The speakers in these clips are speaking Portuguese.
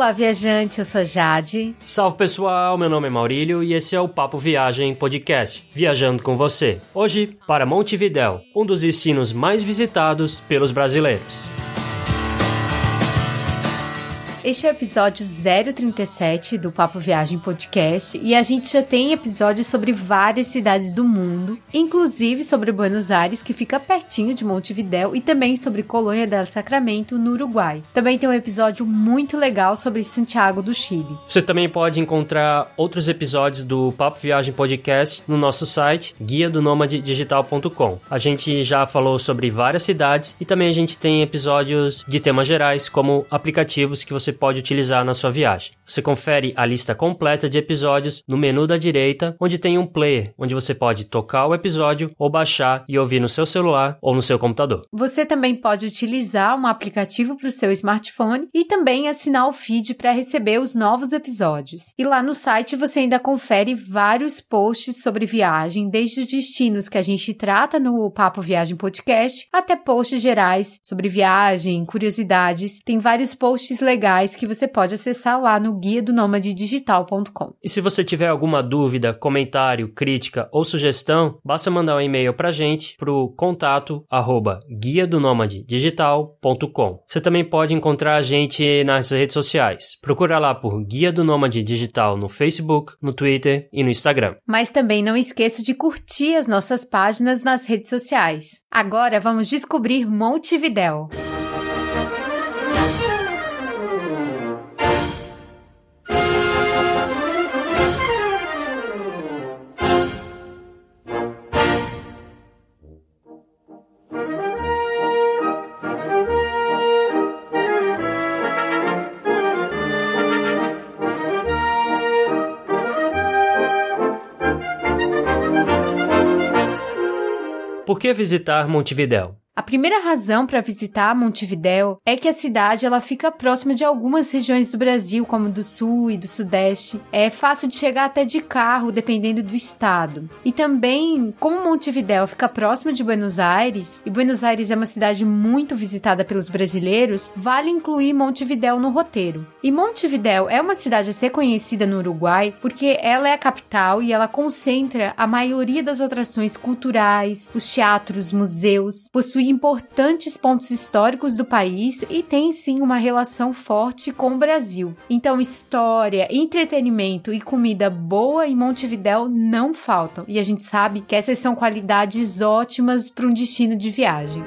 Olá, viajante, eu sou Jade. Salve pessoal, meu nome é Maurílio e esse é o Papo Viagem Podcast, viajando com você. Hoje para Montevidéu, um dos destinos mais visitados pelos brasileiros. Este é o episódio 037 do Papo Viagem Podcast e a gente já tem episódios sobre várias cidades do mundo, inclusive sobre Buenos Aires, que fica pertinho de Montevidéu, e também sobre Colônia del Sacramento, no Uruguai. Também tem um episódio muito legal sobre Santiago do Chile. Você também pode encontrar outros episódios do Papo Viagem Podcast no nosso site, guia do digital.com. A gente já falou sobre várias cidades e também a gente tem episódios de temas gerais, como aplicativos que você você pode utilizar na sua viagem. Você confere a lista completa de episódios no menu da direita, onde tem um player, onde você pode tocar o episódio ou baixar e ouvir no seu celular ou no seu computador. Você também pode utilizar um aplicativo para o seu smartphone e também assinar o feed para receber os novos episódios. E lá no site você ainda confere vários posts sobre viagem, desde os destinos que a gente trata no Papo Viagem Podcast até posts gerais sobre viagem, curiosidades. Tem vários posts legais legais que você pode acessar lá no guia do digital.com. E se você tiver alguma dúvida, comentário, crítica ou sugestão, basta mandar um e-mail pra gente pro contato arroba guia do digital.com. Você também pode encontrar a gente nas redes sociais. Procura lá por Guia do Nômade Digital no Facebook, no Twitter e no Instagram. Mas também não esqueça de curtir as nossas páginas nas redes sociais. Agora vamos descobrir Montevidéu. Que visitar Montevidéu? A primeira razão para visitar Montevidéu é que a cidade ela fica próxima de algumas regiões do Brasil, como do Sul e do Sudeste. É fácil de chegar até de carro, dependendo do estado. E também, como Montevidéu fica próximo de Buenos Aires, e Buenos Aires é uma cidade muito visitada pelos brasileiros, vale incluir Montevidéu no roteiro. E Montevidéu é uma cidade a ser conhecida no Uruguai porque ela é a capital e ela concentra a maioria das atrações culturais, os teatros, museus, possui importantes pontos históricos do país e tem sim uma relação forte com o Brasil. Então, história, entretenimento e comida boa em Montevidéu não faltam, e a gente sabe que essas são qualidades ótimas para um destino de viagem.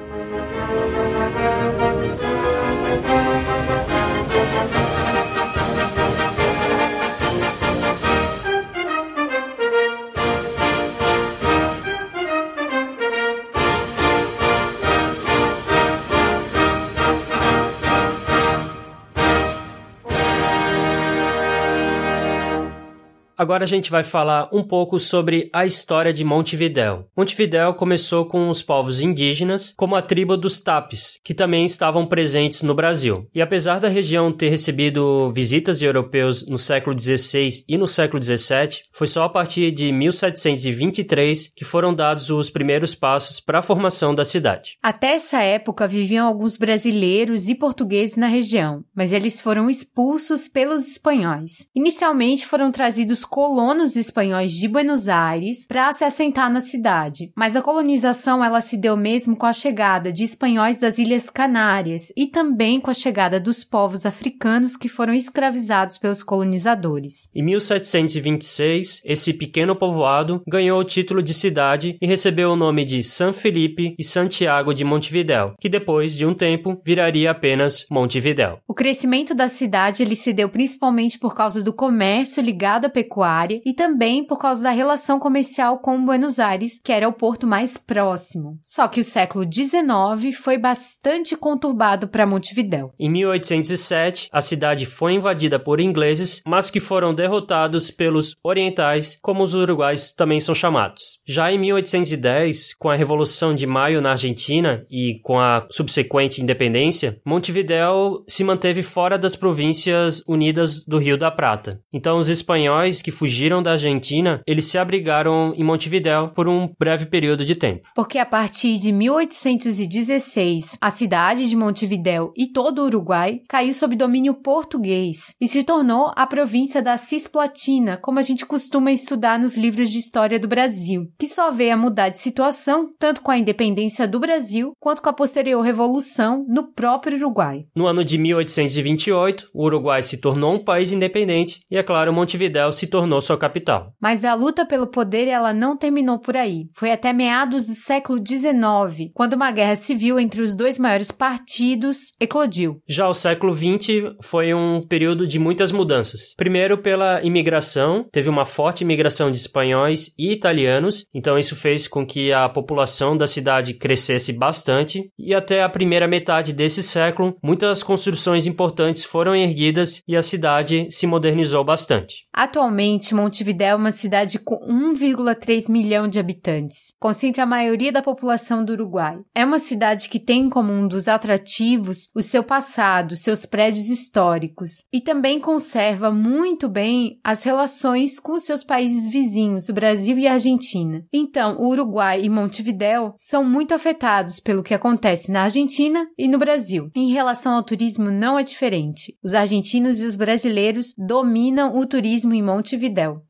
Agora a gente vai falar um pouco sobre a história de Montevidéu. Montevidéu começou com os povos indígenas, como a tribo dos Tapes, que também estavam presentes no Brasil. E apesar da região ter recebido visitas de europeus no século XVI e no século XVII, foi só a partir de 1723 que foram dados os primeiros passos para a formação da cidade. Até essa época viviam alguns brasileiros e portugueses na região, mas eles foram expulsos pelos espanhóis. Inicialmente foram trazidos colonos espanhóis de Buenos Aires para se assentar na cidade. Mas a colonização ela se deu mesmo com a chegada de espanhóis das Ilhas Canárias e também com a chegada dos povos africanos que foram escravizados pelos colonizadores. Em 1726, esse pequeno povoado ganhou o título de cidade e recebeu o nome de San Felipe e Santiago de Montevidéu, que depois de um tempo viraria apenas Montevidéu. O crescimento da cidade ele se deu principalmente por causa do comércio ligado à pecuária e também por causa da relação comercial com Buenos Aires, que era o porto mais próximo. Só que o século XIX foi bastante conturbado para Montevidéu. Em 1807, a cidade foi invadida por ingleses, mas que foram derrotados pelos orientais, como os uruguais também são chamados. Já em 1810, com a Revolução de Maio na Argentina e com a subsequente independência, Montevidéu se manteve fora das províncias unidas do Rio da Prata. Então os espanhóis que fugiram da Argentina, eles se abrigaram em Montevidéu por um breve período de tempo. Porque a partir de 1816, a cidade de Montevidéu e todo o Uruguai caiu sob domínio português e se tornou a província da Cisplatina, como a gente costuma estudar nos livros de história do Brasil, que só veio a mudar de situação tanto com a independência do Brasil quanto com a posterior revolução no próprio Uruguai. No ano de 1828, o Uruguai se tornou um país independente e, é claro, Montevidéu se tornou sua capital. Mas a luta pelo poder ela não terminou por aí. Foi até meados do século XIX, quando uma guerra civil entre os dois maiores partidos eclodiu. Já o século XX foi um período de muitas mudanças. Primeiro pela imigração, teve uma forte imigração de espanhóis e italianos, então isso fez com que a população da cidade crescesse bastante e até a primeira metade desse século, muitas construções importantes foram erguidas e a cidade se modernizou bastante. Atualmente, Montevidéu é uma cidade com 1,3 milhão de habitantes, concentra a maioria da população do Uruguai. É uma cidade que tem como um dos atrativos o seu passado, seus prédios históricos, e também conserva muito bem as relações com seus países vizinhos, o Brasil e a Argentina. Então, o Uruguai e Montevidéu são muito afetados pelo que acontece na Argentina e no Brasil. Em relação ao turismo, não é diferente. Os argentinos e os brasileiros dominam o turismo em Montevidéu. Montevidéu.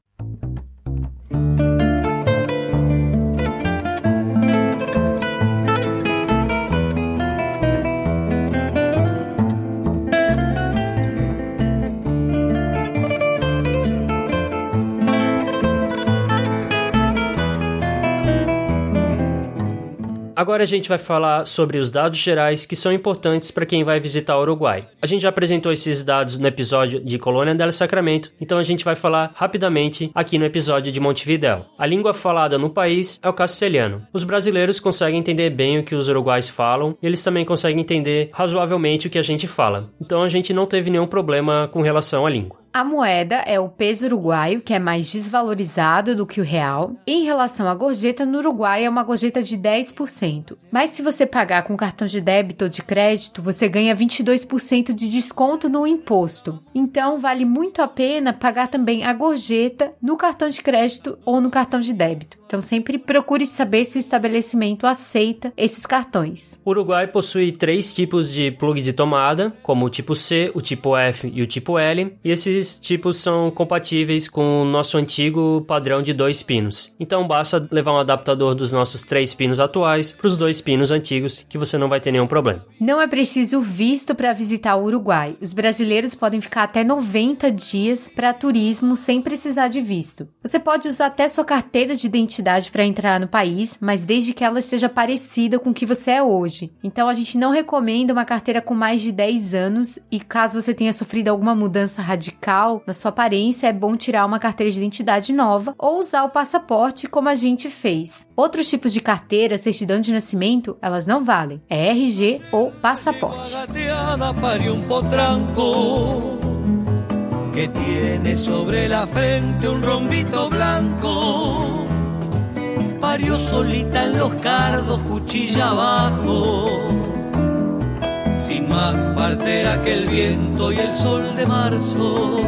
Agora a gente vai falar sobre os dados gerais que são importantes para quem vai visitar o Uruguai. A gente já apresentou esses dados no episódio de Colônia del Sacramento, então a gente vai falar rapidamente aqui no episódio de Montevidéu. A língua falada no país é o castelhano. Os brasileiros conseguem entender bem o que os uruguais falam e eles também conseguem entender razoavelmente o que a gente fala. Então a gente não teve nenhum problema com relação à língua. A moeda é o peso uruguaio, que é mais desvalorizado do que o real. Em relação à gorjeta, no Uruguai é uma gorjeta de 10%. Mas se você pagar com cartão de débito ou de crédito, você ganha 22% de desconto no imposto. Então, vale muito a pena pagar também a gorjeta no cartão de crédito ou no cartão de débito. Então sempre procure saber se o estabelecimento aceita esses cartões. O Uruguai possui três tipos de plug de tomada, como o tipo C, o tipo F e o tipo L, e esses tipos são compatíveis com o nosso antigo padrão de dois pinos. Então basta levar um adaptador dos nossos três pinos atuais para os dois pinos antigos, que você não vai ter nenhum problema. Não é preciso visto para visitar o Uruguai. Os brasileiros podem ficar até 90 dias para turismo sem precisar de visto. Você pode usar até sua carteira de identidade para entrar no país, mas desde que ela seja parecida com o que você é hoje. Então a gente não recomenda uma carteira com mais de 10 anos e caso você tenha sofrido alguma mudança radical na sua aparência, é bom tirar uma carteira de identidade nova ou usar o passaporte como a gente fez. Outros tipos de carteira, certidão de nascimento, elas não valem. É RG ou passaporte. que tiene sobre la frente un rombito blanco. parió solita en los cardos, cuchilla abajo. Sin más partera que el viento y el sol de marzo.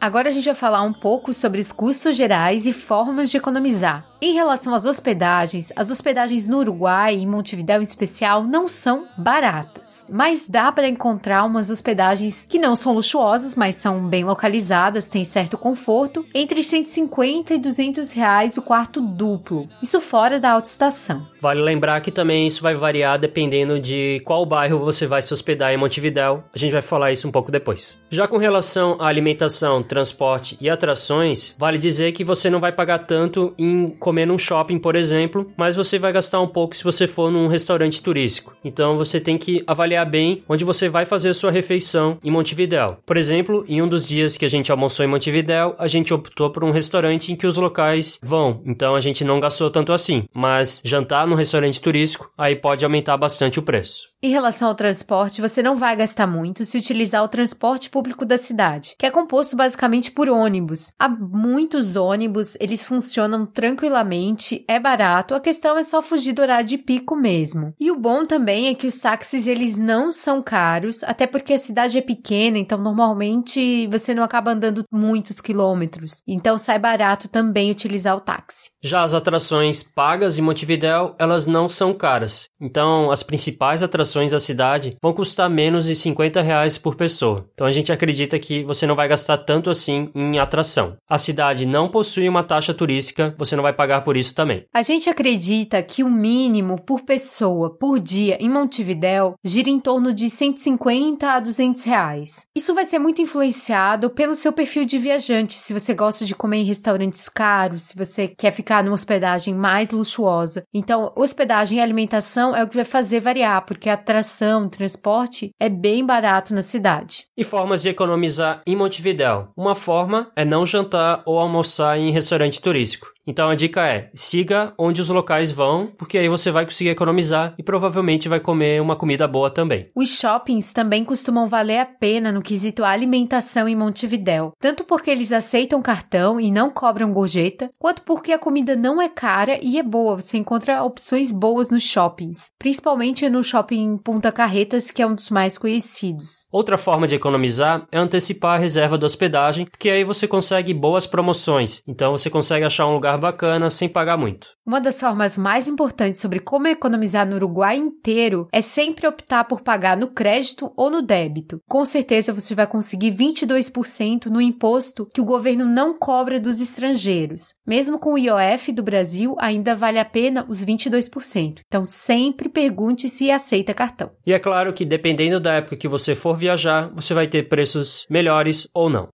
Agora a gente vai falar um pouco sobre os custos gerais e formas de economizar. Em relação às hospedagens, as hospedagens no Uruguai em Montevidéu em especial não são baratas, mas dá para encontrar umas hospedagens que não são luxuosas, mas são bem localizadas, têm certo conforto, entre 150 e 200 reais o quarto duplo, isso fora da autoestação. Vale lembrar que também isso vai variar dependendo de qual bairro você vai se hospedar em Montevidéu, a gente vai falar isso um pouco depois. Já com relação à alimentação, transporte e atrações, vale dizer que você não vai pagar tanto em comer num shopping, por exemplo, mas você vai gastar um pouco se você for num restaurante turístico. Então você tem que avaliar bem onde você vai fazer a sua refeição em Montevidéu. Por exemplo, em um dos dias que a gente almoçou em Montevidéu, a gente optou por um restaurante em que os locais vão, então a gente não gastou tanto assim. Mas jantar num restaurante turístico, aí pode aumentar bastante o preço. Em relação ao transporte, você não vai gastar muito se utilizar o transporte público da cidade, que é composto basicamente por ônibus. Há muitos ônibus, eles funcionam tranquilamente tranquilamente, é barato, a questão é só fugir do horário de pico mesmo. E o bom também é que os táxis eles não são caros, até porque a cidade é pequena, então normalmente você não acaba andando muitos quilômetros. Então sai barato também utilizar o táxi. Já as atrações pagas em Montevidéu, elas não são caras. Então as principais atrações da cidade vão custar menos de 50 reais por pessoa. Então a gente acredita que você não vai gastar tanto assim em atração. A cidade não possui uma taxa turística, você não vai pagar por isso também. A gente acredita que o mínimo por pessoa por dia em Montevidéu gira em torno de 150 a 200 reais. Isso vai ser muito influenciado pelo seu perfil de viajante, se você gosta de comer em restaurantes caros, se você quer ficar numa hospedagem mais luxuosa. Então, hospedagem e alimentação é o que vai fazer variar, porque a atração, transporte é bem barato na cidade. E formas de economizar em Montevidéu. Uma forma é não jantar ou almoçar em restaurante turístico. Então a dica é: siga onde os locais vão, porque aí você vai conseguir economizar e provavelmente vai comer uma comida boa também. Os shoppings também costumam valer a pena no quesito alimentação em Montevidéu, tanto porque eles aceitam cartão e não cobram gorjeta, quanto porque a comida não é cara e é boa. Você encontra opções boas nos shoppings, principalmente no shopping Punta Carretas, que é um dos mais conhecidos. Outra forma de economizar é antecipar a reserva da hospedagem, porque aí você consegue boas promoções. Então você consegue achar um lugar lugar bacana sem pagar muito. Uma das formas mais importantes sobre como economizar no Uruguai inteiro é sempre optar por pagar no crédito ou no débito. Com certeza você vai conseguir 22% no imposto que o governo não cobra dos estrangeiros. Mesmo com o IOF do Brasil, ainda vale a pena os 22%. Então sempre pergunte se aceita cartão. E é claro que dependendo da época que você for viajar, você vai ter preços melhores ou não.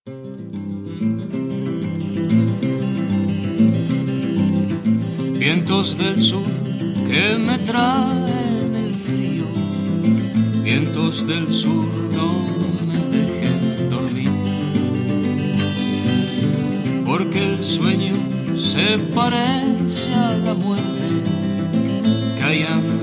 Vientos del sur que me traen el frío, vientos del sur no me dejen dormir, porque el sueño se parece a la muerte, callando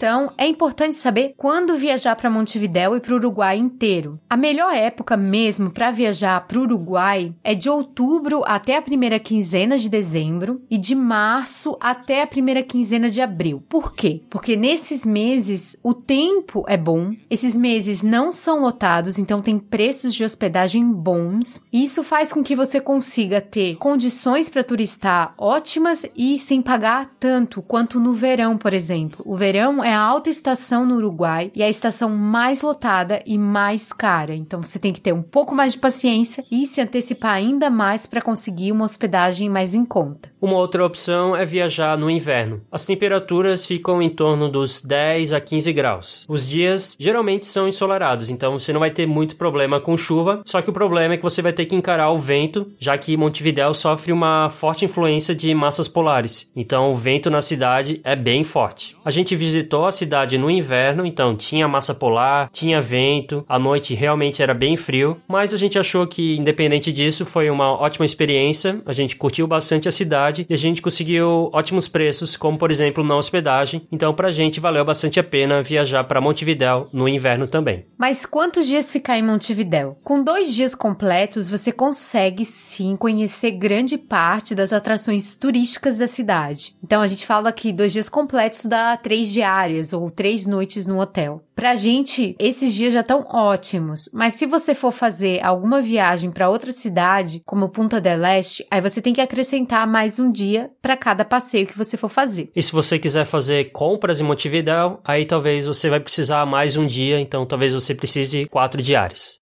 Então, é importante saber quando viajar para Montevidéu e para o Uruguai inteiro. A melhor época mesmo para viajar para o Uruguai é de outubro até a primeira quinzena de dezembro e de março até a primeira quinzena de abril. Por quê? Porque nesses meses o tempo é bom, esses meses não são lotados, então tem preços de hospedagem bons, e isso faz com que você consiga ter condições para turistar ótimas e sem pagar tanto quanto no verão, por exemplo. O verão é é a alta estação no Uruguai e é a estação mais lotada e mais cara. Então você tem que ter um pouco mais de paciência e se antecipar ainda mais para conseguir uma hospedagem mais em conta. Uma outra opção é viajar no inverno. As temperaturas ficam em torno dos 10 a 15 graus. Os dias geralmente são ensolarados, então você não vai ter muito problema com chuva, só que o problema é que você vai ter que encarar o vento, já que Montevidéu sofre uma forte influência de massas polares. Então o vento na cidade é bem forte. A gente visitou visitou a cidade no inverno, então tinha massa polar, tinha vento, a noite realmente era bem frio, mas a gente achou que, independente disso, foi uma ótima experiência. A gente curtiu bastante a cidade e a gente conseguiu ótimos preços, como por exemplo na hospedagem. Então, pra gente valeu bastante a pena viajar para Montevidéu no inverno também. Mas quantos dias ficar em Montevidéu? Com dois dias completos, você consegue sim conhecer grande parte das atrações turísticas da cidade. Então, a gente fala que dois dias completos dá três diários diárias ou três noites no hotel. Pra gente, esses dias já estão ótimos, mas se você for fazer alguma viagem para outra cidade, como Punta del Este, aí você tem que acrescentar mais um dia para cada passeio que você for fazer. E se você quiser fazer compras em Montevidéu, aí talvez você vai precisar mais um dia, então talvez você precise quatro diários.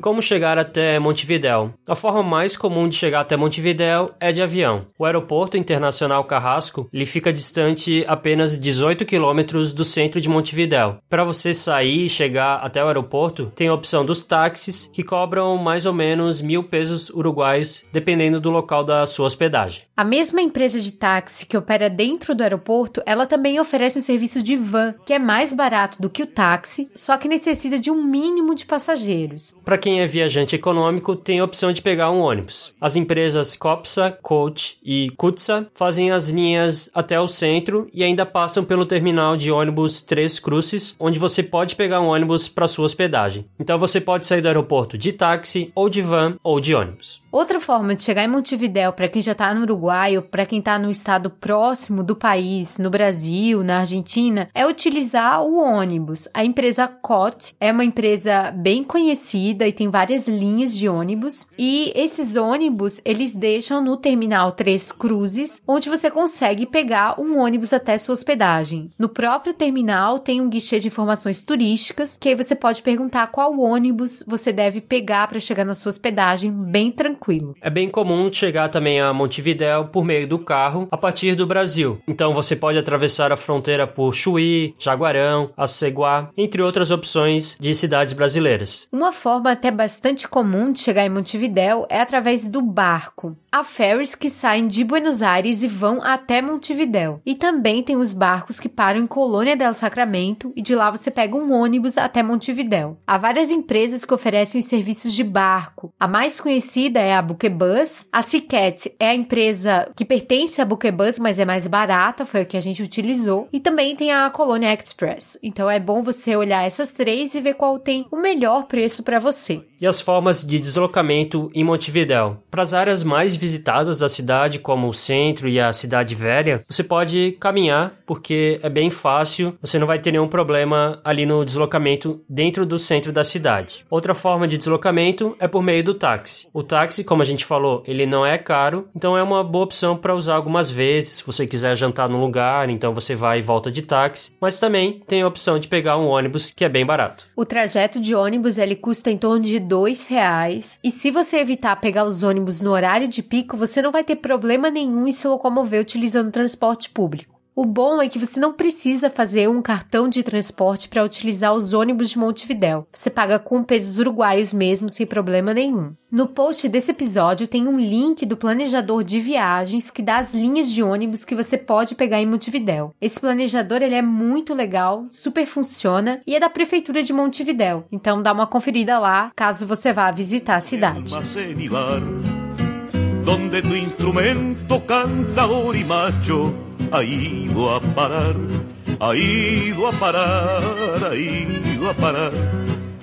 Como chegar até Montevidéu? A forma mais comum de chegar até Montevidéu é de avião. O Aeroporto Internacional Carrasco ele fica distante apenas 18 quilômetros do centro de Montevidéu. Para você sair e chegar até o aeroporto, tem a opção dos táxis, que cobram mais ou menos mil pesos uruguaios, dependendo do local da sua hospedagem. A mesma empresa de táxi que opera dentro do aeroporto, ela também oferece um serviço de van, que é mais barato do que o táxi, só que necessita de um mínimo de passageiros. Para quem é viajante econômico, tem a opção de pegar um ônibus. As empresas Copsa, Coach e Kutsa fazem as linhas até o centro e ainda passam pelo terminal de ônibus Três Cruzes, onde você pode pegar um ônibus para sua hospedagem. Então você pode sair do aeroporto de táxi, ou de van, ou de ônibus. Outra forma de chegar em Montevidéu para quem já está no Uruguai ou para quem está no estado próximo do país, no Brasil, na Argentina, é utilizar o ônibus. A empresa COT é uma empresa bem conhecida e tem várias linhas de ônibus. E esses ônibus eles deixam no terminal Três Cruzes, onde você consegue pegar um ônibus até sua hospedagem. No próprio terminal tem um guichê de informações turísticas, que aí você pode perguntar qual ônibus você deve pegar para chegar na sua hospedagem bem tranquilo. É bem comum chegar também a Montevidéu por meio do carro a partir do Brasil. Então você pode atravessar a fronteira por Chuí, Jaguarão, Aceguá, entre outras opções de cidades brasileiras. Uma forma até bastante comum de chegar em Montevidéu é através do barco. Há ferries que saem de Buenos Aires e vão até Montevidéu. E também tem os barcos que param em Colônia del Sacramento e de lá você pega um ônibus até Montevidéu. Há várias empresas que oferecem os serviços de barco. A mais conhecida é a Buquebus. A Cicat é a empresa que pertence à Buquebus, mas é mais barata, foi o que a gente utilizou. E também tem a Colônia Express. Então é bom você olhar essas três e ver qual tem o melhor preço para você. E as formas de deslocamento em Montevidéu. Para as áreas mais visitadas da cidade, como o centro e a cidade velha, você pode caminhar, porque é bem fácil, você não vai ter nenhum problema ali no deslocamento dentro do centro da cidade. Outra forma de deslocamento é por meio do táxi. O táxi, como a gente falou, ele não é caro, então é uma boa opção para usar algumas vezes, se você quiser jantar no lugar, então você vai e volta de táxi, mas também tem a opção de pegar um ônibus que é bem barato. O trajeto de ônibus ele custa em torno de dois reais e se você evitar pegar os ônibus no horário de pico, você não vai ter problema nenhum em se locomover utilizando transporte público. O bom é que você não precisa fazer um cartão de transporte para utilizar os ônibus de Montevidéu. Você paga com pesos uruguaios mesmo, sem problema nenhum. No post desse episódio tem um link do planejador de viagens que dá as linhas de ônibus que você pode pegar em Montevidéu. Esse planejador ele é muito legal, super funciona e é da prefeitura de Montevidéu. Então dá uma conferida lá, caso você vá visitar a cidade. Ha ido a parar, ha ido a parar, ha ido a parar,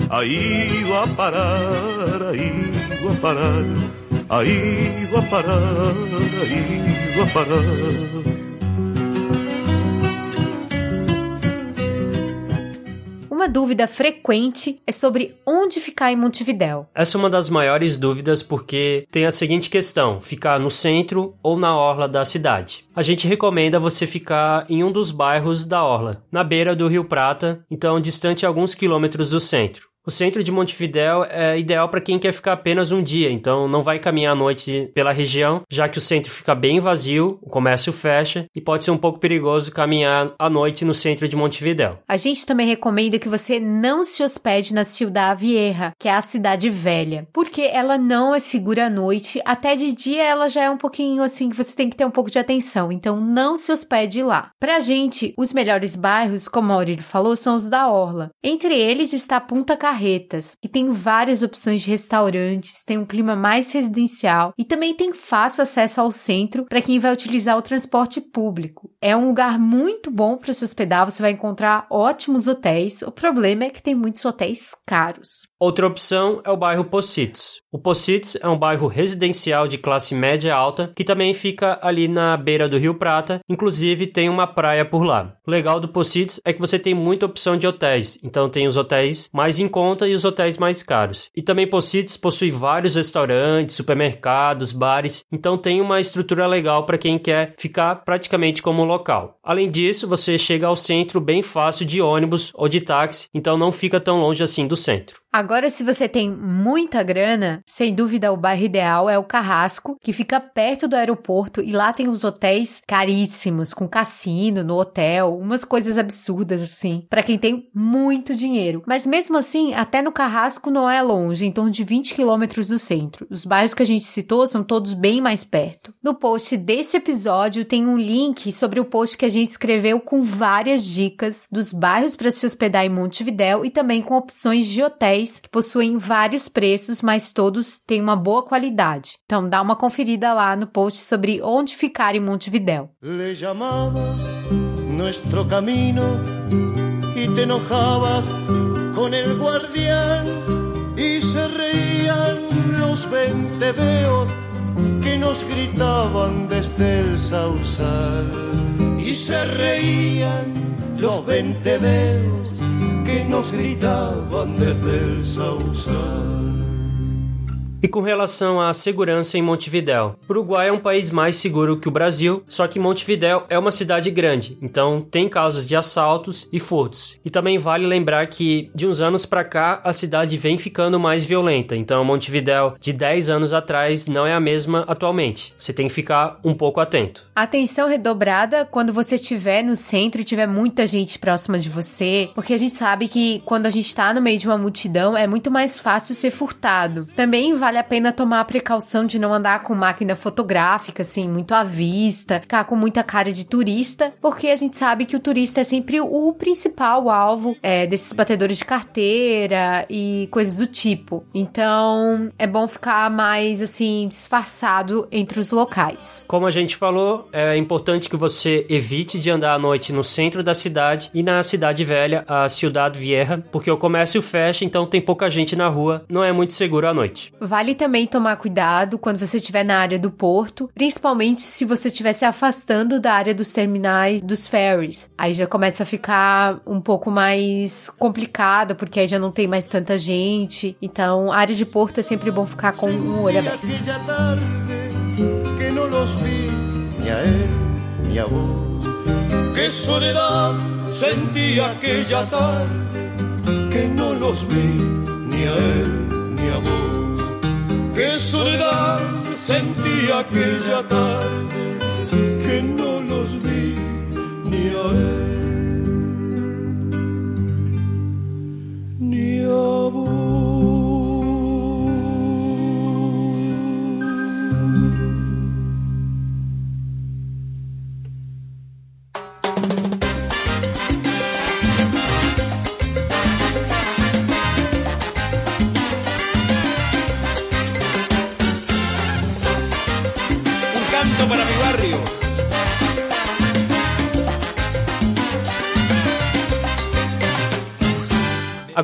ha ido a parar, ha ido a parar, ha ido a parar, ha ido a parar. Uma dúvida frequente é sobre onde ficar em Montevidéu. Essa é uma das maiores dúvidas porque tem a seguinte questão: ficar no centro ou na orla da cidade. A gente recomenda você ficar em um dos bairros da orla, na beira do Rio Prata, então distante alguns quilômetros do centro. O centro de Montevidéu é ideal para quem quer ficar apenas um dia, então não vai caminhar à noite pela região, já que o centro fica bem vazio, o comércio fecha e pode ser um pouco perigoso caminhar à noite no centro de Montevidéu. A gente também recomenda que você não se hospede na Ciudad Vieja, que é a cidade velha, porque ela não é segura à noite, até de dia ela já é um pouquinho assim que você tem que ter um pouco de atenção, então não se hospede lá. Pra gente, os melhores bairros, como a Aurílio falou, são os da Orla. Entre eles está Punta Carreira Barretas, que tem várias opções de restaurantes, tem um clima mais residencial e também tem fácil acesso ao centro para quem vai utilizar o transporte público. É um lugar muito bom para se hospedar, você vai encontrar ótimos hotéis. O problema é que tem muitos hotéis caros. Outra opção é o bairro Pocitos. O Pocitos é um bairro residencial de classe média alta que também fica ali na beira do Rio Prata, inclusive tem uma praia por lá. O legal do Pocitos é que você tem muita opção de hotéis, então tem os hotéis mais em conta e os hotéis mais caros. E também Pocitos possui vários restaurantes, supermercados, bares, então tem uma estrutura legal para quem quer ficar praticamente como local. Além disso, você chega ao centro bem fácil de ônibus ou de táxi, então não fica tão longe assim do centro. Agora, se você tem muita grana, sem dúvida o bairro ideal é o Carrasco, que fica perto do aeroporto e lá tem os hotéis caríssimos, com cassino no hotel, umas coisas absurdas assim, para quem tem muito dinheiro. Mas mesmo assim, até no Carrasco não é longe, em torno de 20 quilômetros do centro. Os bairros que a gente citou são todos bem mais perto. No post desse episódio tem um link sobre o post que a gente escreveu com várias dicas dos bairros para se hospedar em Montevidéu e também com opções de hotéis que possuem vários preços, mas todos têm uma boa qualidade. Então dá uma conferida lá no post sobre onde ficar em Montevidéu. Le llamabas nuestro camino y te enojabas con el guardián y se reían los venteveos que nos gritaban desde el sausal y se reían los venteveos nos gritaban desde el sausal. E com relação à segurança em Montevidéu, o Uruguai é um país mais seguro que o Brasil, só que Montevidéu é uma cidade grande, então tem casos de assaltos e furtos. E também vale lembrar que de uns anos para cá a cidade vem ficando mais violenta, então Montevidéu de 10 anos atrás não é a mesma atualmente. Você tem que ficar um pouco atento. Atenção redobrada quando você estiver no centro e tiver muita gente próxima de você, porque a gente sabe que quando a gente está no meio de uma multidão é muito mais fácil ser furtado. Também vale vale a pena tomar a precaução de não andar com máquina fotográfica, assim, muito à vista, ficar com muita cara de turista, porque a gente sabe que o turista é sempre o principal alvo é, desses batedores de carteira e coisas do tipo. Então, é bom ficar mais, assim, disfarçado entre os locais. Como a gente falou, é importante que você evite de andar à noite no centro da cidade e na cidade velha, a Ciudad Vieja, porque o comércio fecha, então tem pouca gente na rua, não é muito seguro à noite. Vale também tomar cuidado quando você estiver na área do porto, principalmente se você estiver se afastando da área dos terminais dos ferries. Aí já começa a ficar um pouco mais complicado, porque aí já não tem mais tanta gente. Então, a área de porto é sempre bom ficar com um olho aberto. Que soledad sentí aquella tarde que no los vi ni a él ni a vos. Qué soledad sentí aquella tarde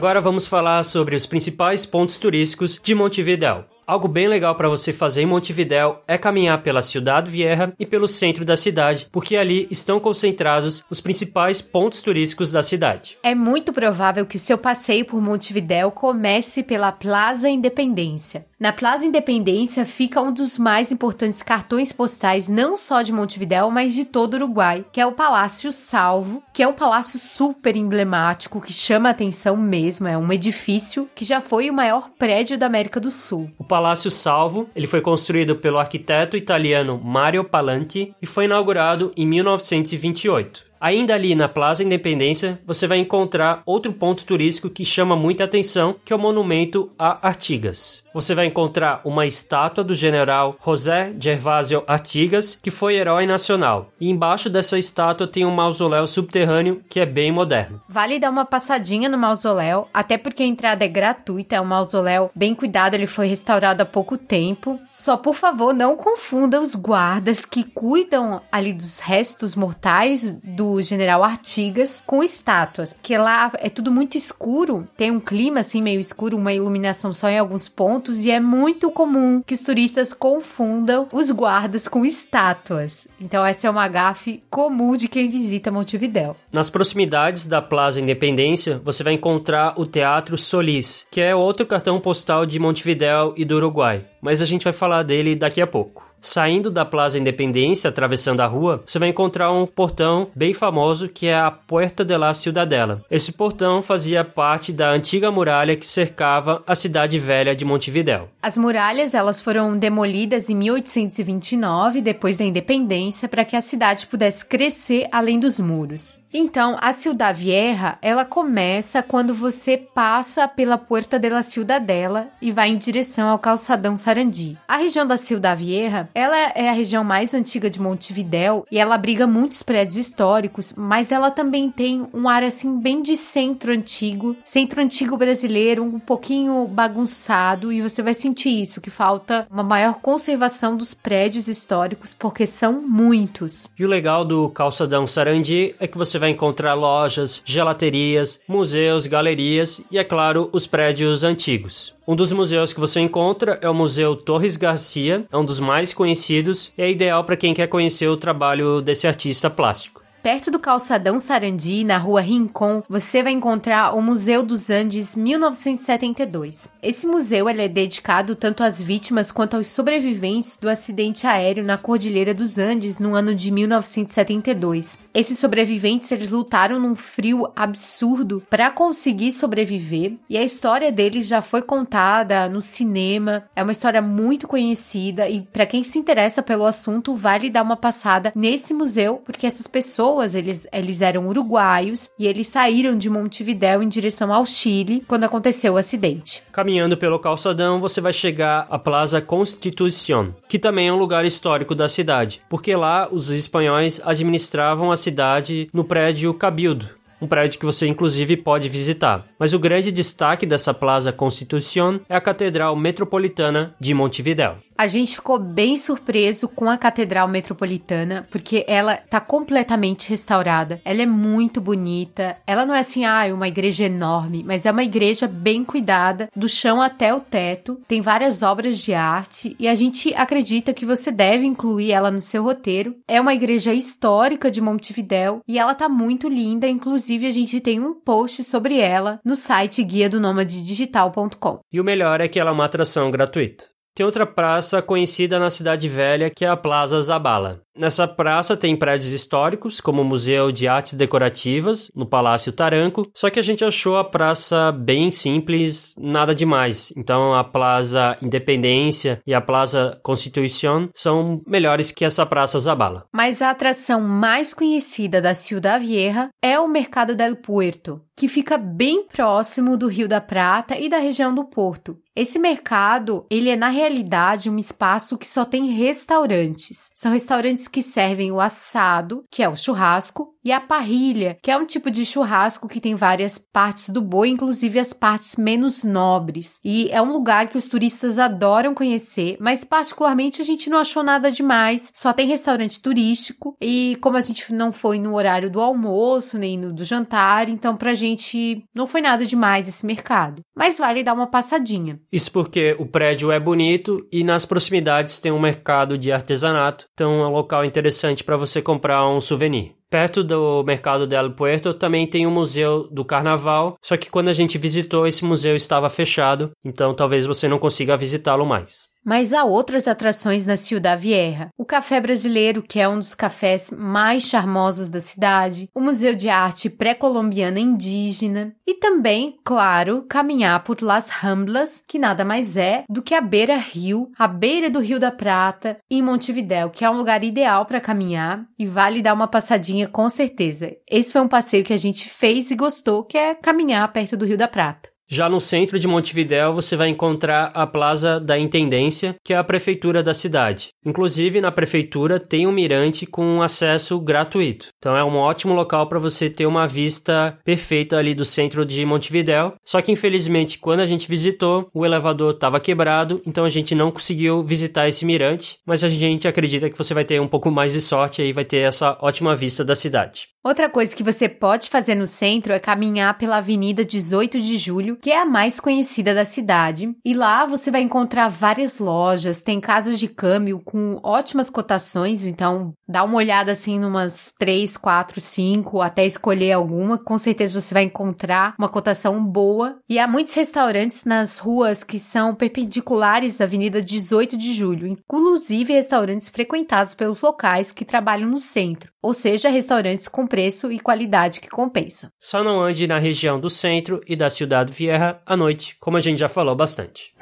Agora vamos falar sobre os principais pontos turísticos de Montevidéu. Algo bem legal para você fazer em Montevidéu é caminhar pela Ciudad Vieja e pelo centro da cidade, porque ali estão concentrados os principais pontos turísticos da cidade. É muito provável que o seu passeio por Montevidéu comece pela Plaza Independência. Na Plaza Independência fica um dos mais importantes cartões postais não só de Montevidéu, mas de todo o Uruguai, que é o Palácio Salvo, que é um palácio super emblemático que chama a atenção mesmo, é um edifício que já foi o maior prédio da América do Sul. O Palácio Salvo, ele foi construído pelo arquiteto italiano Mario Palanti e foi inaugurado em 1928. Ainda ali na Plaza Independência, você vai encontrar outro ponto turístico que chama muita atenção, que é o monumento a Artigas. Você vai encontrar uma estátua do general José Gervásio Artigas, que foi herói nacional. E embaixo dessa estátua tem um mausoléu subterrâneo que é bem moderno. Vale dar uma passadinha no mausoléu, até porque a entrada é gratuita, é um mausoléu bem cuidado, ele foi restaurado há pouco tempo. Só por favor, não confunda os guardas que cuidam ali dos restos mortais do general Artigas com estátuas, porque lá é tudo muito escuro, tem um clima assim meio escuro, uma iluminação só em alguns pontos e é muito comum que os turistas confundam os guardas com estátuas. Então essa é uma gafe comum de quem visita Montevidéu. Nas proximidades da Plaza Independência, você vai encontrar o Teatro Solis, que é outro cartão postal de Montevidéu e do Uruguai, mas a gente vai falar dele daqui a pouco. Saindo da Plaza Independência, atravessando a rua, você vai encontrar um portão bem famoso que é a Puerta de la Ciudadela. Esse portão fazia parte da antiga muralha que cercava a cidade velha de Montevidéu. As muralhas elas foram demolidas em 1829, depois da independência, para que a cidade pudesse crescer além dos muros. Então, a Ciudad Vieja, ela começa quando você passa pela Puerta de la Ciudadela e vai em direção ao calçadão Sarandi. A região da Ciudad Vieja, ela é a região mais antiga de Montevidéu e ela abriga muitos prédios históricos, mas ela também tem um ar assim bem de centro antigo, centro antigo brasileiro, um pouquinho bagunçado e você vai sentir isso, que falta uma maior conservação dos prédios históricos, porque são muitos. E o legal do calçadão Sarandi é que você vai encontrar lojas, gelaterias, museus, galerias e, é claro, os prédios antigos. Um dos museus que você encontra é o Museu Torres Garcia, é um dos mais conhecidos e é ideal para quem quer conhecer o trabalho desse artista plástico. Perto do calçadão Sarandi, na rua Rincon, você vai encontrar o Museu dos Andes 1972. Esse museu é dedicado tanto às vítimas quanto aos sobreviventes do acidente aéreo na Cordilheira dos Andes no ano de 1972. Esses sobreviventes eles lutaram num frio absurdo para conseguir sobreviver e a história deles já foi contada no cinema. É uma história muito conhecida e para quem se interessa pelo assunto vale dar uma passada nesse museu porque essas pessoas pessoas, eles, eles eram uruguaios e eles saíram de Montevidéu em direção ao Chile quando aconteceu o acidente. Caminhando pelo calçadão, você vai chegar à Plaza Constitución, que também é um lugar histórico da cidade, porque lá os espanhóis administravam a cidade no prédio Cabildo, um prédio que você inclusive pode visitar. Mas o grande destaque dessa Plaza Constitución é a Catedral Metropolitana de Montevidéu. A gente ficou bem surpreso com a Catedral Metropolitana, porque ela tá completamente restaurada. Ela é muito bonita. Ela não é assim, ah, uma igreja enorme, mas é uma igreja bem cuidada, do chão até o teto. Tem várias obras de arte e a gente acredita que você deve incluir ela no seu roteiro. É uma igreja histórica de Montevidéu e ela tá muito linda, inclusive a gente tem um post sobre ela no site guia do digital.com. E o melhor é que ela é uma atração gratuita. Tem outra praça conhecida na Cidade Velha que é a Plaza Zabala. Nessa praça tem prédios históricos, como o Museu de Artes Decorativas, no Palácio Taranco, só que a gente achou a praça bem simples, nada demais. Então a Plaza Independência e a Plaza Constituição são melhores que essa Praça Zabala. Mas a atração mais conhecida da Ciudad Vieja é o Mercado del Puerto, que fica bem próximo do Rio da Prata e da região do Porto. Esse mercado, ele é na realidade um espaço que só tem restaurantes. São restaurantes que servem o assado, que é o churrasco, e a parrilha, que é um tipo de churrasco que tem várias partes do boi, inclusive as partes menos nobres. E é um lugar que os turistas adoram conhecer, mas particularmente a gente não achou nada demais. Só tem restaurante turístico e como a gente não foi no horário do almoço nem no do jantar, então pra gente não foi nada demais esse mercado. Mas vale dar uma passadinha. Isso porque o prédio é bonito e nas proximidades tem um mercado de artesanato, então é um local interessante para você comprar um souvenir. Perto do Mercado del Puerto também tem o Museu do Carnaval, só que quando a gente visitou, esse museu estava fechado, então talvez você não consiga visitá-lo mais. Mas há outras atrações na Ciudad Vieja. O Café Brasileiro, que é um dos cafés mais charmosos da cidade, o Museu de Arte Pré-Colombiana Indígena e também, claro, caminhar por Las Ramblas, que nada mais é do que a beira-rio, a beira do Rio da Prata, em Montevidéu, que é um lugar ideal para caminhar e vale dar uma passadinha com certeza. Esse foi um passeio que a gente fez e gostou, que é caminhar perto do Rio da Prata. Já no centro de Montevidéu, você vai encontrar a Plaza da Intendência, que é a prefeitura da cidade. Inclusive, na prefeitura tem um mirante com acesso gratuito. Então é um ótimo local para você ter uma vista perfeita ali do centro de Montevidéu. Só que infelizmente, quando a gente visitou, o elevador estava quebrado, então a gente não conseguiu visitar esse mirante, mas a gente acredita que você vai ter um pouco mais de sorte e vai ter essa ótima vista da cidade. Outra coisa que você pode fazer no centro é caminhar pela Avenida 18 de Julho, que é a mais conhecida da cidade. E lá você vai encontrar várias lojas, tem casas de câmbio com ótimas cotações, então dá uma olhada assim numas 3, 4, 5, até escolher alguma. Com certeza você vai encontrar uma cotação boa. E há muitos restaurantes nas ruas que são perpendiculares à Avenida 18 de Julho, inclusive restaurantes frequentados pelos locais que trabalham no centro, ou seja, restaurantes com preço e qualidade que compensa. Só não ande na região do centro e da Cidade Vieja à noite, como a gente já falou bastante.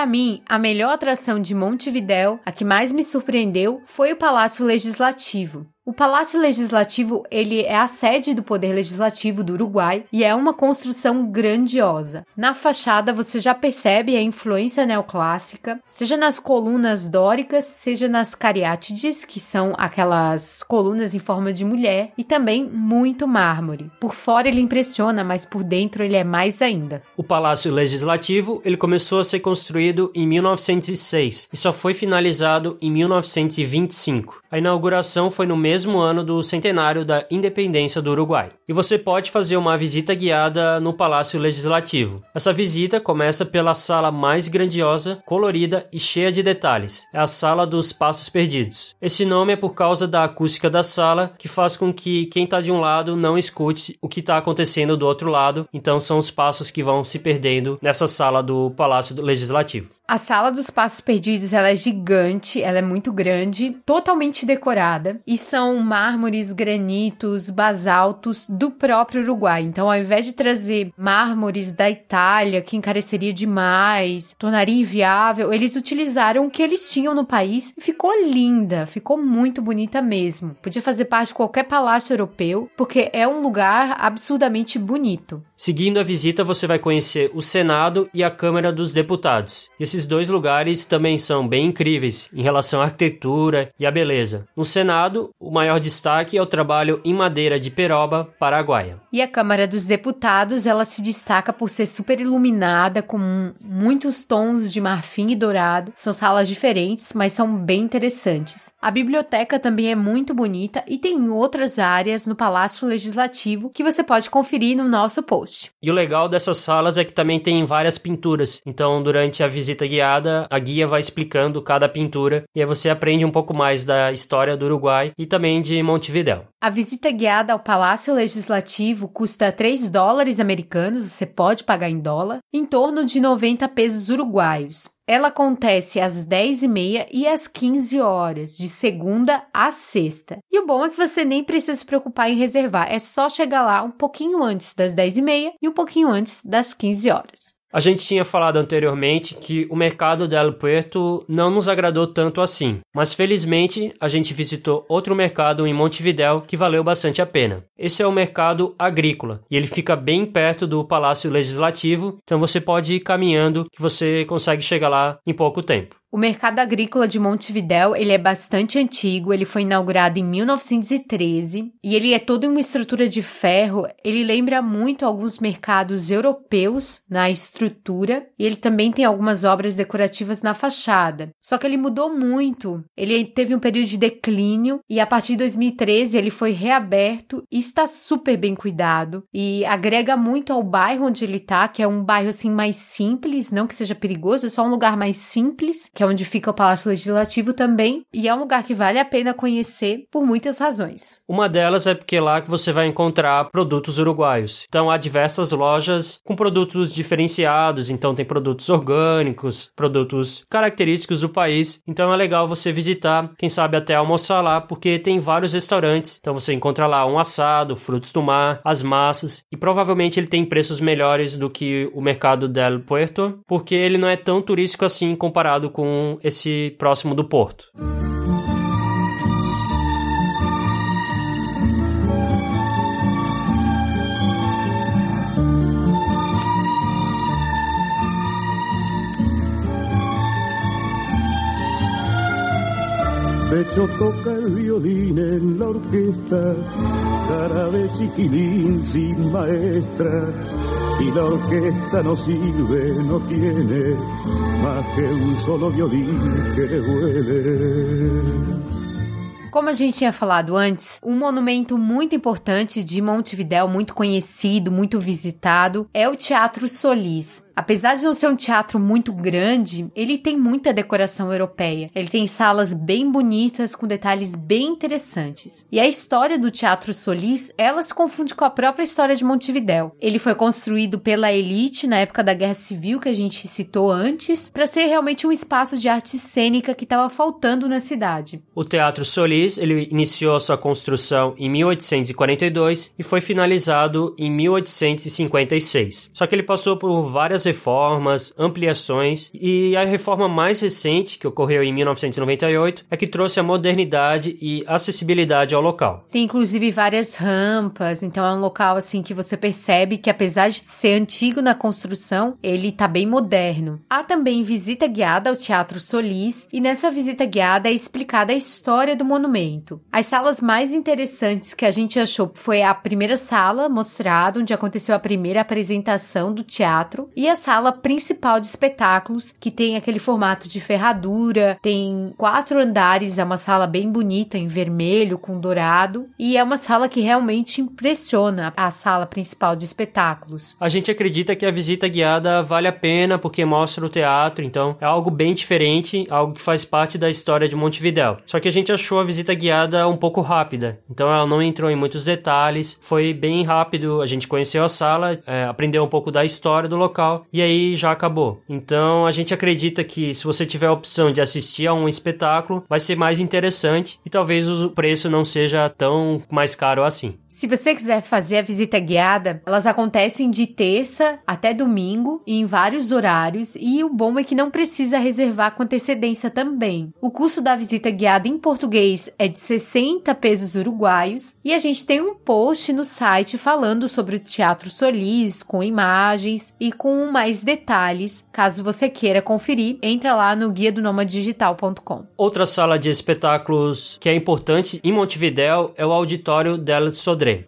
Para mim, a melhor atração de Montevidéu, a que mais me surpreendeu, foi o Palácio Legislativo. O Palácio Legislativo, ele é a sede do Poder Legislativo do Uruguai e é uma construção grandiosa. Na fachada você já percebe a influência neoclássica, seja nas colunas dóricas, seja nas cariátides, que são aquelas colunas em forma de mulher, e também muito mármore. Por fora ele impressiona, mas por dentro ele é mais ainda. O Palácio Legislativo, ele começou a ser construído em 1906 e só foi finalizado em 1925. A inauguração foi no mesmo ano do centenário da independência do Uruguai. E você pode fazer uma visita guiada no Palácio Legislativo. Essa visita começa pela sala mais grandiosa, colorida e cheia de detalhes. É a Sala dos Passos Perdidos. Esse nome é por causa da acústica da sala, que faz com que quem está de um lado não escute o que está acontecendo do outro lado. Então são os passos que vão se perdendo nessa sala do Palácio Legislativo. A Sala dos Passos Perdidos, ela é gigante, ela é muito grande, totalmente decorada e são mármores, granitos, basaltos do próprio Uruguai. Então, ao invés de trazer mármores da Itália, que encareceria demais, tornaria inviável, eles utilizaram o que eles tinham no país e ficou linda, ficou muito bonita mesmo. Podia fazer parte de qualquer palácio europeu, porque é um lugar absurdamente bonito. Seguindo a visita, você vai conhecer o Senado e a Câmara dos Deputados. Esses dois lugares também são bem incríveis em relação à arquitetura e à beleza. No Senado, o maior destaque é o trabalho em madeira de peroba paraguaia. E a Câmara dos Deputados, ela se destaca por ser super iluminada, com muitos tons de marfim e dourado. São salas diferentes, mas são bem interessantes. A biblioteca também é muito bonita e tem outras áreas no Palácio Legislativo que você pode conferir no nosso post post. E o legal dessas salas é que também tem várias pinturas. Então, durante a visita guiada, a guia vai explicando cada pintura e aí você aprende um pouco mais da história do Uruguai e também de Montevidéu. A visita guiada ao Palácio Legislativo custa 3 dólares americanos, você pode pagar em dólar, em torno de 90 pesos uruguaios. Ela acontece às 10h30 e às 15 horas, de segunda a sexta. E o bom é que você nem precisa se preocupar em reservar, é só chegar lá um pouquinho antes das 10h30 e um pouquinho antes das 15 horas. A gente tinha falado anteriormente que o mercado del Puerto não nos agradou tanto assim, mas felizmente a gente visitou outro mercado em Montevidéu que valeu bastante a pena. Esse é o mercado agrícola e ele fica bem perto do Palácio Legislativo, então você pode ir caminhando que você consegue chegar lá em pouco tempo. O mercado agrícola de Montevidéu, ele é bastante antigo, ele foi inaugurado em 1913 e ele é todo em uma estrutura de ferro. Ele lembra muito alguns mercados europeus na estrutura e ele também tem algumas obras decorativas na fachada. Só que ele mudou muito. Ele teve um período de declínio e a partir de 2013 ele foi reaberto e está super bem cuidado e agrega muito ao bairro onde ele está, que é um bairro assim mais simples, não que seja perigoso, é só um lugar mais simples que é onde fica o Palácio Legislativo também, e é um lugar que vale a pena conhecer por muitas razões. Uma delas é porque lá que você vai encontrar produtos uruguaios. Então há diversas lojas com produtos diferenciados, então tem produtos orgânicos, produtos característicos do país. Então é legal você visitar, quem sabe até almoçar lá, porque tem vários restaurantes. Então você encontra lá um assado, frutos do mar, as massas, e provavelmente ele tem preços melhores do que o mercado del Puerto, porque ele não é tão turístico assim comparado com esse próximo do porto. Pecho toca el violín en la orquesta, cara de chiquilín sin maestra, y la orquesta no sirve, no tiene más que un solo violín que huele. Como a gente tinha falado antes, um monumento muito importante de Montevidéu, muito conhecido, muito visitado, é o Teatro Solis. Apesar de não ser um teatro muito grande, ele tem muita decoração europeia. Ele tem salas bem bonitas com detalhes bem interessantes. E a história do Teatro Solis, ela se confunde com a própria história de Montevidéu. Ele foi construído pela elite na época da Guerra Civil que a gente citou antes, para ser realmente um espaço de arte cênica que estava faltando na cidade. O Teatro Solis, ele iniciou sua construção em 1842 e foi finalizado em 1856. Só que ele passou por várias reformas, ampliações e a reforma mais recente, que ocorreu em 1998, é que trouxe a modernidade e acessibilidade ao local. Tem inclusive várias rampas, então é um local assim que você percebe que apesar de ser antigo na construção, ele tá bem moderno. Há também visita guiada ao Teatro Solis e nessa visita guiada é explicada a história do monumento. As salas mais interessantes que a gente achou foi a primeira sala mostrada onde aconteceu a primeira apresentação do teatro e a sala principal de espetáculos, que tem aquele formato de ferradura, tem quatro andares, é uma sala bem bonita em vermelho com dourado, e é uma sala que realmente impressiona a sala principal de espetáculos. A gente acredita que a visita guiada vale a pena porque mostra o teatro, então é algo bem diferente, algo que faz parte da história de Montevidéu. Só que a gente achou a visita guiada um pouco rápida, então ela não entrou em muitos detalhes, foi bem rápido, a gente conheceu a sala, é, aprendeu um pouco da história do local e aí já acabou. Então a gente acredita que se você tiver a opção de assistir a um espetáculo, vai ser mais interessante e talvez o preço não seja tão mais caro assim. Se você quiser fazer a visita guiada, elas acontecem de terça até domingo em vários horários e o bom é que não precisa reservar com antecedência também. O custo da visita guiada em português é de 60 pesos uruguaios e a gente tem um post no site falando sobre o Teatro Solis com imagens e com mais detalhes. Caso você queira conferir, entra lá no guia do digital.com. Outra sala de espetáculos que é importante em Montevidéu é o Auditório del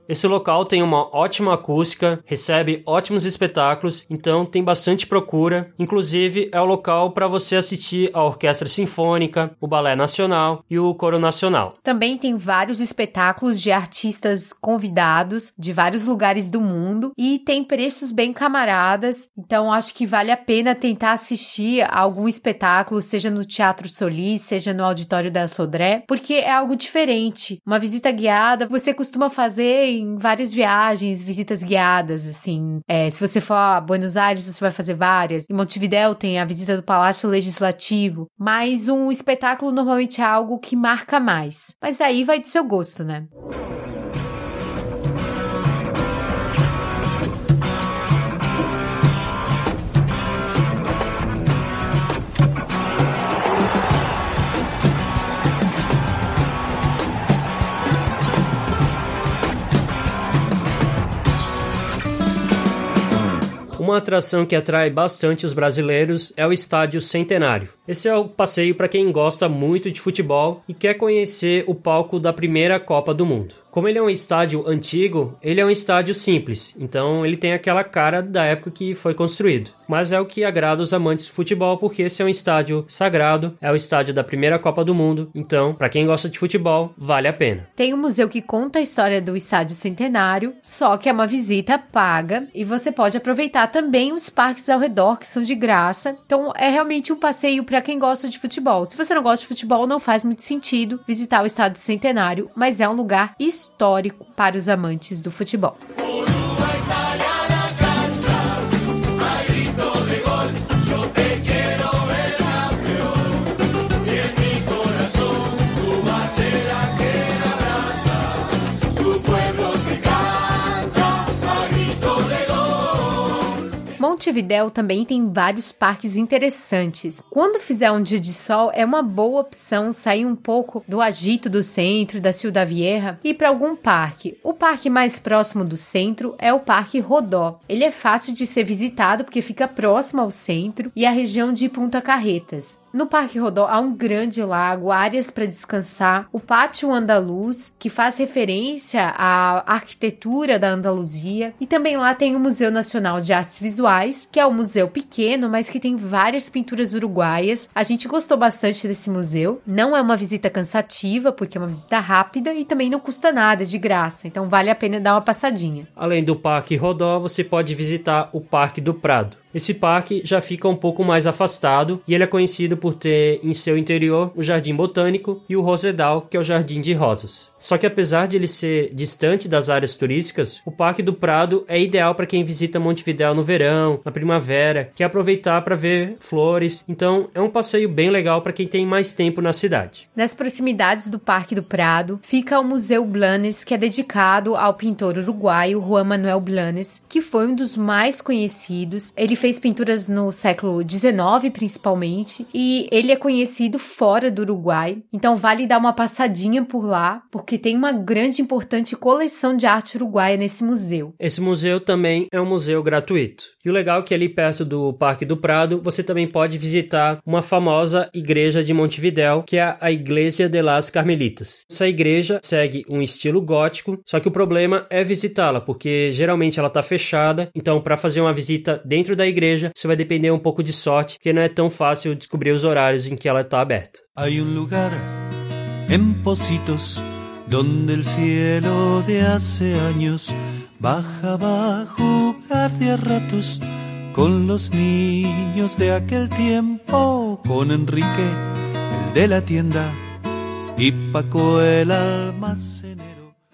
Esse local tem uma ótima acústica, recebe ótimos espetáculos, então tem bastante procura. Inclusive, é o local para você assistir a Orquestra Sinfônica, o Balé Nacional e o Coro Nacional. Também tem vários espetáculos de artistas convidados de vários lugares do mundo e tem preços bem camaradas, então acho que vale a pena tentar assistir a algum espetáculo, seja no Teatro Solis, seja no Auditório da Sodré, porque é algo diferente. Uma visita guiada você costuma fazer em várias viagens, visitas guiadas, assim. É, se você for a Buenos Aires, você vai fazer várias. Em Montevidéu tem a visita do Palácio Legislativo, mas um espetáculo normalmente é algo que marca mais. Mas aí vai do seu gosto, né? Uma atração que atrai bastante os brasileiros é o Estádio Centenário. Esse é o passeio para quem gosta muito de futebol e quer conhecer o palco da primeira Copa do Mundo. Como ele é um estádio antigo, ele é um estádio simples, então ele tem aquela cara da época que foi construído. Mas é o que agrada os amantes de futebol, porque esse é um estádio sagrado, é o estádio da primeira Copa do Mundo, então, para quem gosta de futebol, vale a pena. Tem um museu que conta a história do estádio centenário, só que é uma visita paga e você pode aproveitar também os parques ao redor que são de graça. Então, é realmente um passeio para quem gosta de futebol. Se você não gosta de futebol, não faz muito sentido visitar o estádio centenário, mas é um lugar histórico para os amantes do futebol. Montevidéu também tem vários parques interessantes. Quando fizer um dia de sol, é uma boa opção sair um pouco do agito do centro, da Ciudad Vieja, e ir para algum parque. O parque mais próximo do centro é o Parque Rodó. Ele é fácil de ser visitado porque fica próximo ao centro e à região de Punta Carretas. No Parque Rodó há um grande lago, áreas para descansar, o Pátio Andaluz, que faz referência à arquitetura da Andaluzia, e também lá tem o Museu Nacional de Artes Visuais, que é um museu pequeno, mas que tem várias pinturas uruguaias. A gente gostou bastante desse museu. Não é uma visita cansativa, porque é uma visita rápida e também não custa nada, de graça. Então vale a pena dar uma passadinha. Além do Parque Rodó, você pode visitar o Parque do Prado. Esse parque já fica um pouco mais afastado e ele é conhecido por ter em seu interior o Jardim Botânico e o Rosedal, que é o Jardim de Rosas. Só que apesar de ele ser distante das áreas turísticas, o Parque do Prado é ideal para quem visita Montevidéu no verão, na primavera, quer aproveitar para ver flores. Então é um passeio bem legal para quem tem mais tempo na cidade. Nas proximidades do Parque do Prado fica o Museu Blanes, que é dedicado ao pintor uruguaio Juan Manuel Blanes, que foi um dos mais conhecidos. Ele fez pinturas no século XIX, principalmente, e ele é conhecido fora do Uruguai. Então vale dar uma passadinha por lá, porque tem uma grande e importante coleção de arte uruguaia nesse museu. Esse museu também é um museu gratuito. E o legal é que ali perto do Parque do Prado, você também pode visitar uma famosa igreja de Montevidéu, que é a Igreja de las Carmelitas. Essa igreja segue um estilo gótico, só que o problema é visitá-la, porque geralmente ela está fechada. Então, para fazer uma visita dentro da igreja, você vai depender um pouco de sorte, porque não é tão fácil descobrir os horários em que ela está aberta. Hay un lugar en Positos donde el cielo de hace años bajaba a jugar de ratos con los niños de aquel tiempo, con Enrique, el de la tienda, y Paco el almacenero.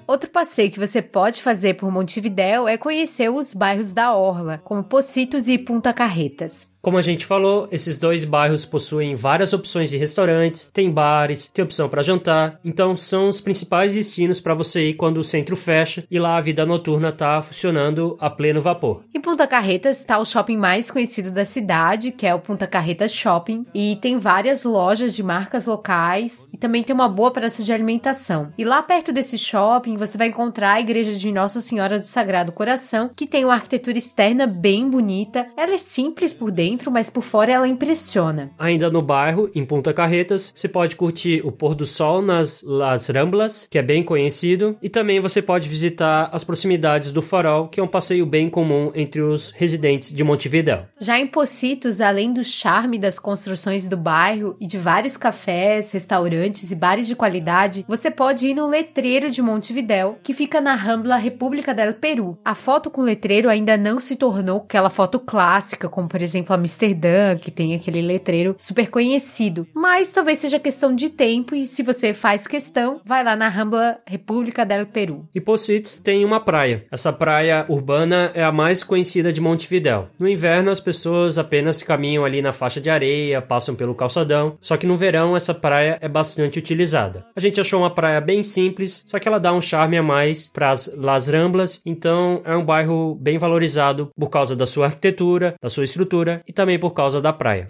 Outro passeio que você pode fazer por Montevidéu é conhecer os bairros da Orla, como Pocitos e Punta Carretas. Como a gente falou, esses dois bairros possuem várias opções de restaurantes, tem bares, tem opção para jantar, então são os principais destinos para você ir quando o centro fecha e lá a vida noturna tá funcionando a pleno vapor. Em Punta Carretas está o shopping mais conhecido da cidade, que é o Punta Carretas Shopping, e tem várias lojas de marcas locais e também tem uma boa praça de alimentação. E lá perto desse shopping você vai encontrar a igreja de Nossa Senhora do Sagrado Coração, que tem uma arquitetura externa bem bonita. Ela é simples por dentro dentro, mas por fora ela impressiona. Ainda no bairro, em Punta Carretas, você pode curtir o pôr do sol nas Las Ramblas, que é bem conhecido, e também você pode visitar as proximidades do Farol, que é um passeio bem comum entre os residentes de Montevidéu. Já em Pocitos, além do charme das construções do bairro e de vários cafés, restaurantes e bares de qualidade, você pode ir no letreiro de Montevidéu, que fica na Rambla República del Peru. A foto com o letreiro ainda não se tornou aquela foto clássica, como por exemplo a Amsterdã, que tem aquele letreiro super conhecido. Mas talvez seja questão de tempo e se você faz questão, vai lá na Rambla República del Peru. E Pocitos tem uma praia. Essa praia urbana é a mais conhecida de Montevidéu. No inverno, as pessoas apenas caminham ali na faixa de areia, passam pelo calçadão, só que no verão essa praia é bastante utilizada. A gente achou uma praia bem simples, só que ela dá um charme a mais para as Las Ramblas, então é um bairro bem valorizado por causa da sua arquitetura, da sua estrutura e também por causa da praia.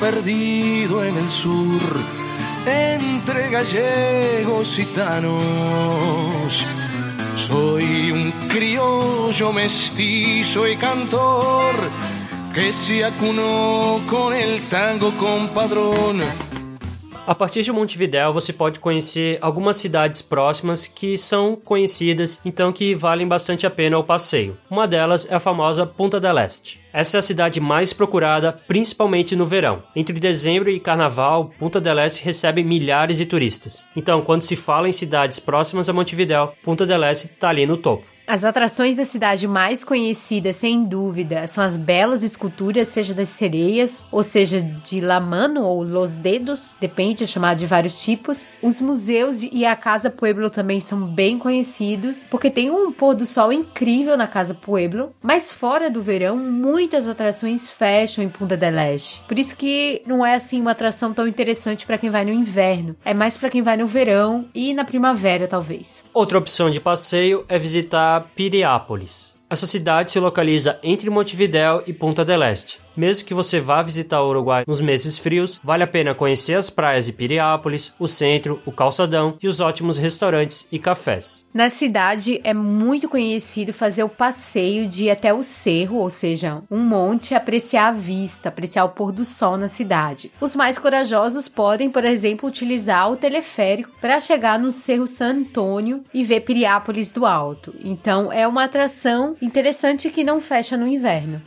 Perdido en el sur, entre gallegos y gitanos. Criollo mestizo y cantor que se acunó con el tango compadrón. A partir de Montevidéu, você pode conhecer algumas cidades próximas que são conhecidas, então que valem bastante a pena o passeio. Uma delas é a famosa Punta del Este. Essa é a cidade mais procurada, principalmente no verão. Entre dezembro e carnaval, Punta del Este recebe milhares de turistas. Então, quando se fala em cidades próximas a Montevidéu, Punta del Este está ali no topo. As atrações da cidade mais conhecidas, sem dúvida, são as belas esculturas, seja das sereias, ou seja de La Mano ou Los Dedos, depende, é chamado de vários tipos. Os museus e a Casa Pueblo também são bem conhecidos, porque tem um pôr do sol incrível na Casa Pueblo, mas fora do verão, muitas atrações fecham em Punta del Este. Por isso que não é assim uma atração tão interessante para quem vai no inverno, é mais para quem vai no verão e na primavera, talvez. Outra opção de passeio é visitar Piriápolis. Essa cidade se localiza entre Montevidéu e Punta del Este. Mesmo que você vá visitar o Uruguai nos meses frios, vale a pena conhecer as praias de Piriápolis, o centro, o calçadão e os ótimos restaurantes e cafés. Na cidade é muito conhecido fazer o passeio de ir até o cerro, ou seja, um monte, apreciar a vista, apreciar o pôr do sol na cidade. Os mais corajosos podem, por exemplo, utilizar o teleférico para chegar no Cerro San Antônio e ver Piriápolis do alto. Então é uma atração interessante que não fecha no inverno.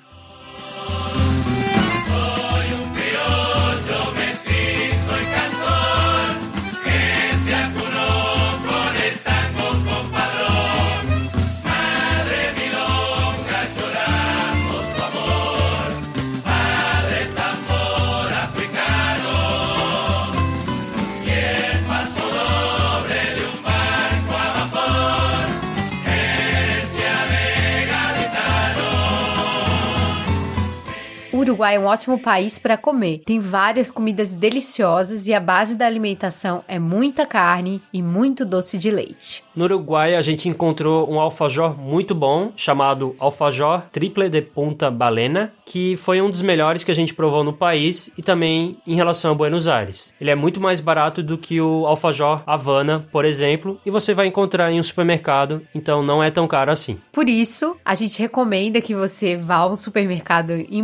Uruguai é um ótimo país para comer. Tem várias comidas deliciosas e a base da alimentação é muita carne e muito doce de leite. No Uruguai, a gente encontrou um alfajor muito bom, chamado alfajor triple de punta balena, que foi um dos melhores que a gente provou no país e também em relação a Buenos Aires. Ele é muito mais barato do que o alfajor Havana, por exemplo, e você vai encontrar em um supermercado, então não é tão caro assim. Por isso, a gente recomenda que você vá ao supermercado em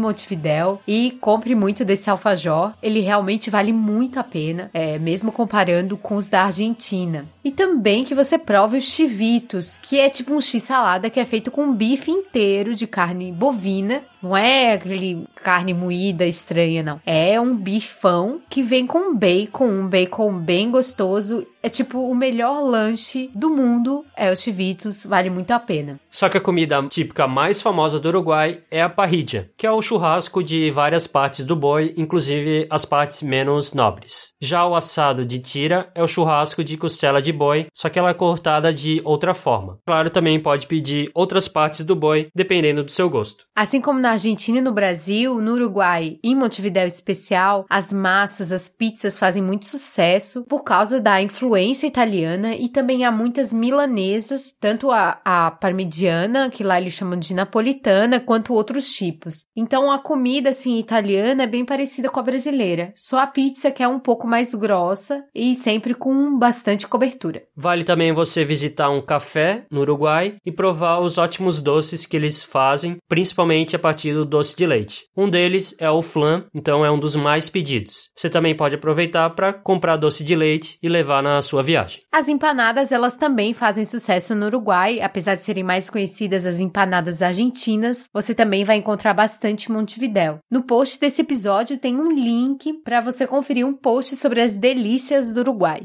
E compre muito desse alfajor. Ele realmente vale muito a pena, é, mesmo comparando com os da Argentina. E também que você prove os chivitos, que é tipo um x-salada que é feito com bife inteiro de carne bovina. Não é aquele carne moída estranha, não. É um bifão que vem com bacon, um bacon bem gostoso é tipo o melhor lanche do mundo. É os chivitos, vale muito a pena. Só que a comida típica mais famosa do Uruguai é a parrilla, que é o churrasco de várias partes do boi, inclusive as partes menos nobres. Já o assado de tira é o churrasco de costela de boi, só que ela é cortada de outra forma. Claro, também pode pedir outras partes do boi, dependendo do seu gosto. Assim como na Argentina e no Brasil, no Uruguai e em Montevideo especial, as massas, as pizzas fazem muito sucesso por causa da influência italiana e também há muitas milanesas, tanto a, a parmigiana, que lá eles chamam de napolitana, quanto outros tipos. Então a comida assim italiana é bem parecida com a brasileira, só a pizza que é um pouco mais grossa e sempre com bastante cobertura. Vale também você visitar um café no Uruguai e provar os ótimos doces que eles fazem, principalmente a partir do doce de leite. Um deles é o flan, então é um dos mais pedidos. Você também pode aproveitar para comprar doce de leite e levar na sua viagem. As empanadas, elas também fazem sucesso no Uruguai, apesar de serem mais conhecidas as empanadas argentinas, você também vai encontrar bastante Montevidéu. No post desse episódio tem um link para você conferir um post sobre as delícias do Uruguai.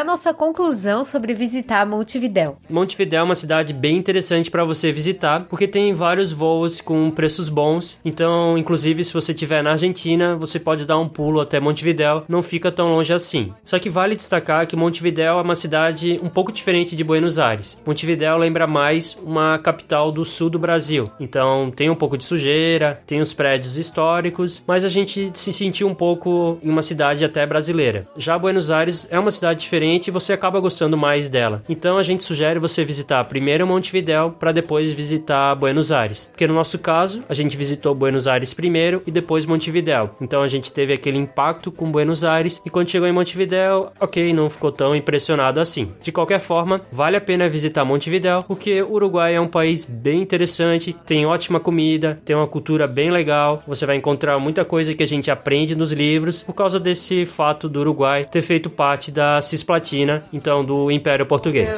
A nossa conclusão sobre visitar Montevidéu? Montevidéu é uma cidade bem interessante para você visitar, porque tem vários voos com preços bons. Então, inclusive, se você estiver na Argentina, você pode dar um pulo até Montevidéu, não fica tão longe assim. Só que vale destacar que Montevidéu é uma cidade um pouco diferente de Buenos Aires. Montevidéu lembra mais uma capital do sul do Brasil. Então, tem um pouco de sujeira, tem os prédios históricos, mas a gente se sentiu um pouco em uma cidade até brasileira. Já Buenos Aires é uma cidade diferente você acaba gostando mais dela. Então a gente sugere você visitar primeiro Montevidéu para depois visitar Buenos Aires. Porque no nosso caso, a gente visitou Buenos Aires primeiro e depois Montevidéu. Então a gente teve aquele impacto com Buenos Aires e quando chegou em Montevidéu, ok, não ficou tão impressionado assim. De qualquer forma, vale a pena visitar Montevidéu porque o Uruguai é um país bem interessante, tem ótima comida, tem uma cultura bem legal, você vai encontrar muita coisa que a gente aprende nos livros por causa desse fato do Uruguai ter feito parte da Cisplatina Cisplatina, então do Império Português.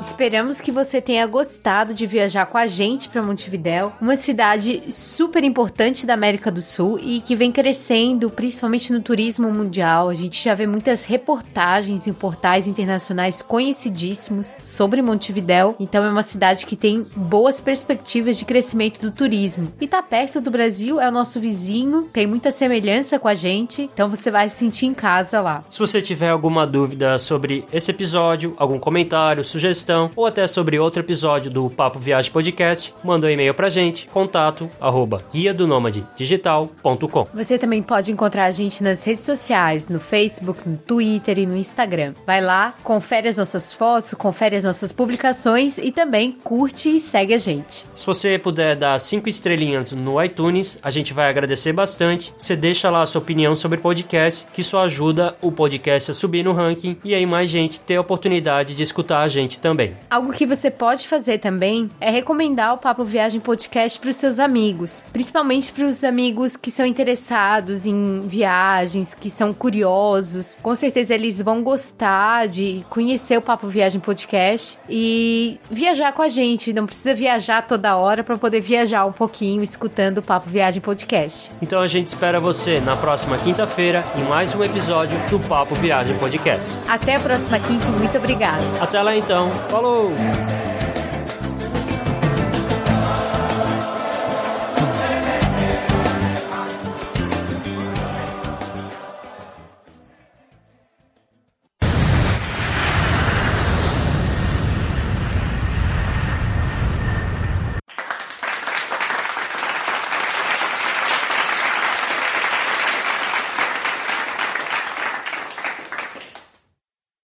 Esperamos que você tenha gostado de viajar com a gente para Montevidéu, uma cidade super importante da América do Sul e que vem crescendo, principalmente no turismo mundial. A gente já vê muitas reportagens em portais internacionais conhecidíssimos sobre Montevidéu, então é uma cidade que tem boas perspectivas de crescimento do turismo. E tá perto do Brasil, é o nosso vizinho, tem muita semelhança com a gente, então você vai se sentir em casa lá. Se você tiver alguma dúvida sobre esse episódio, algum comentário, sugestão, sugestão ou até sobre outro episódio do Papo Viagem Podcast, manda um e-mail pra gente, contato arroba guia do nômade digital.com. Você também pode encontrar a gente nas redes sociais, no Facebook, no Twitter e no Instagram. Vai lá, confere as nossas fotos, confere as nossas publicações e também curte e segue a gente. Se você puder dar cinco estrelinhas no iTunes, a gente vai agradecer bastante. Você deixa lá a sua opinião sobre o podcast, que isso ajuda o podcast a subir no ranking e aí mais gente ter a oportunidade de escutar a gente também. Algo que você pode fazer também é recomendar o Papo Viagem Podcast para os seus amigos, principalmente para os amigos que são interessados em viagens, que são curiosos. Com certeza eles vão gostar de conhecer o Papo Viagem Podcast e viajar com a gente. Não precisa viajar toda hora para poder viajar um pouquinho escutando o Papo Viagem Podcast. Então a gente espera você na próxima quinta-feira em mais um episódio do Papo Viagem Podcast. Até a próxima quinta, muito obrigada. Lá então, falou!